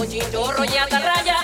Oye, chorro y atarraya.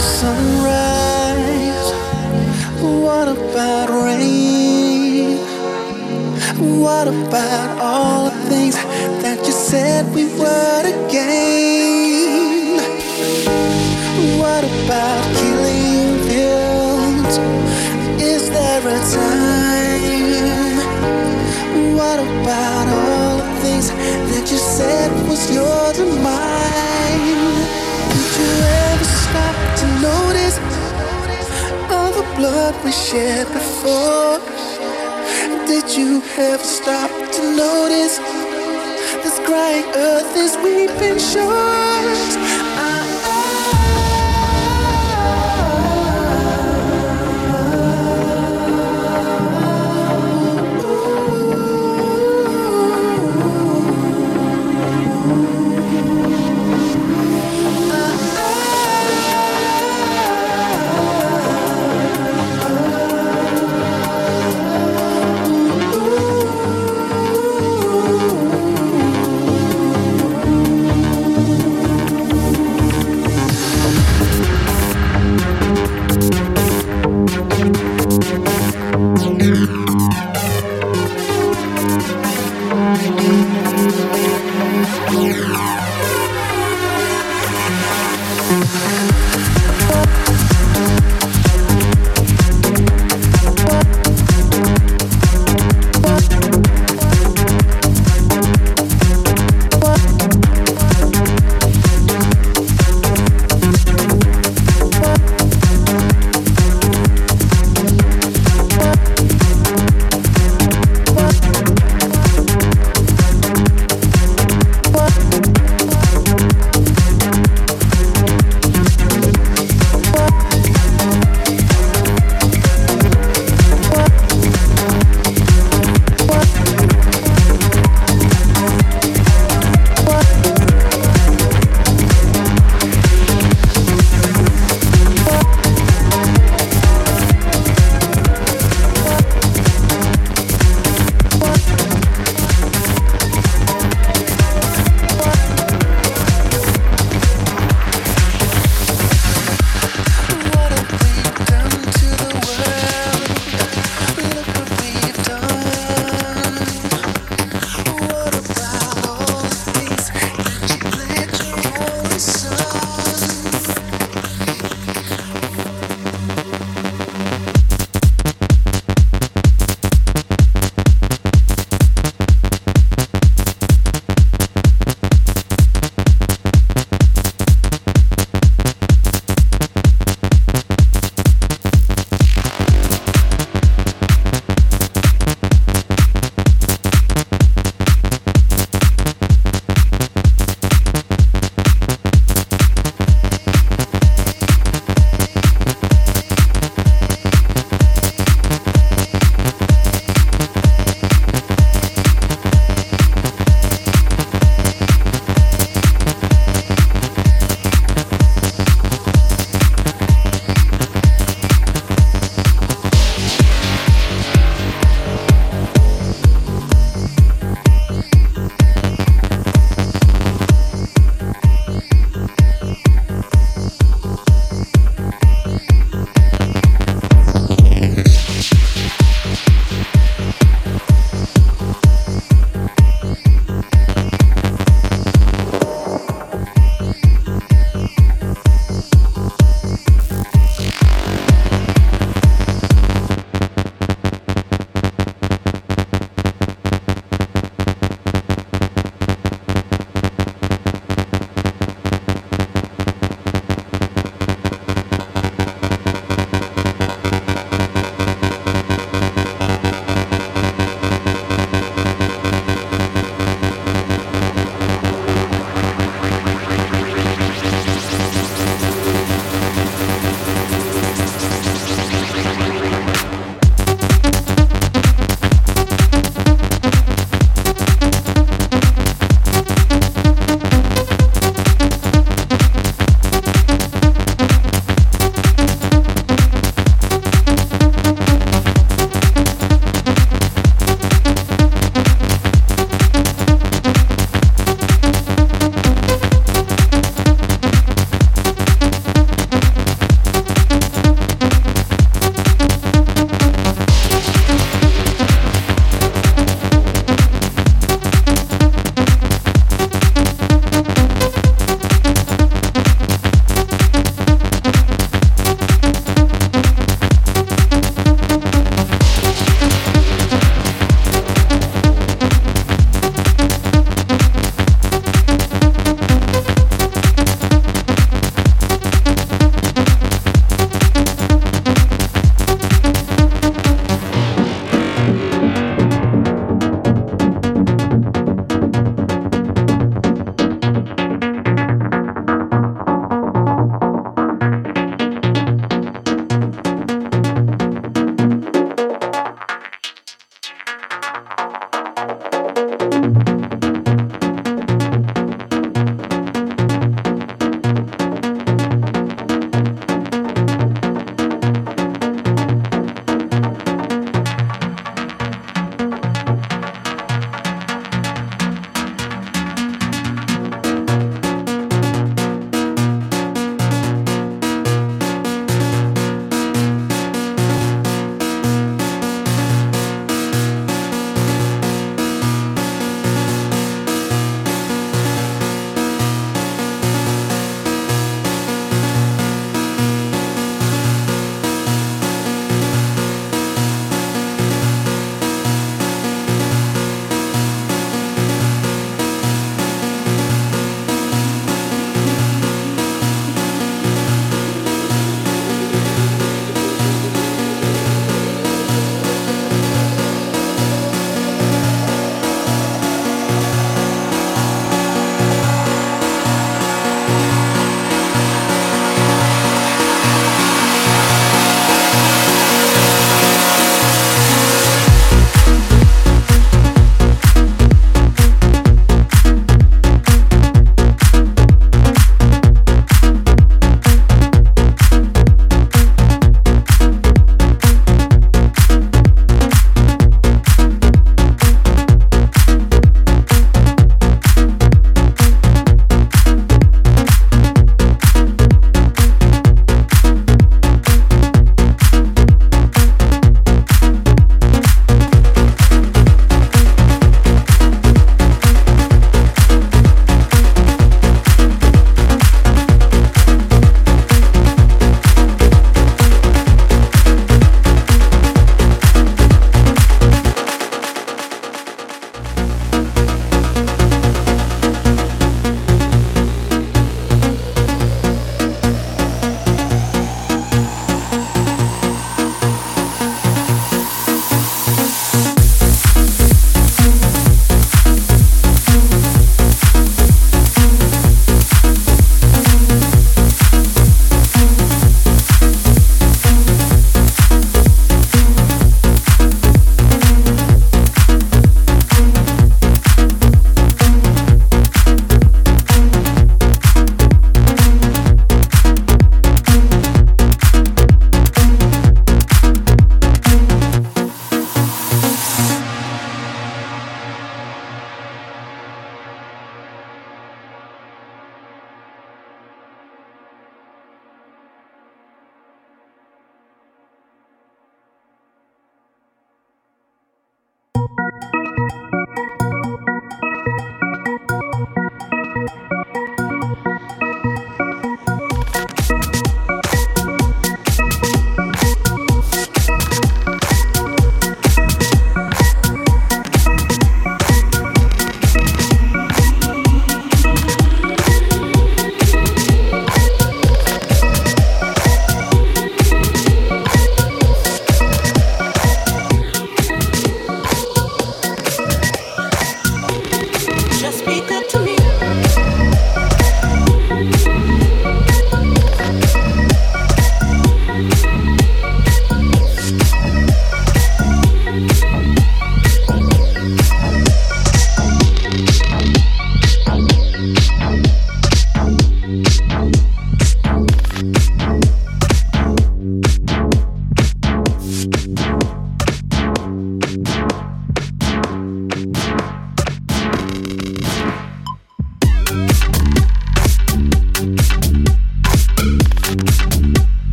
Sunrise? What about rain? What about all the things that you said we would again? What about killing fields? Is there a time? What about all the things that you said was yours and mine? Did you ever stop to notice all the blood we shed before? Did you ever stop to notice this crying earth is weeping shores?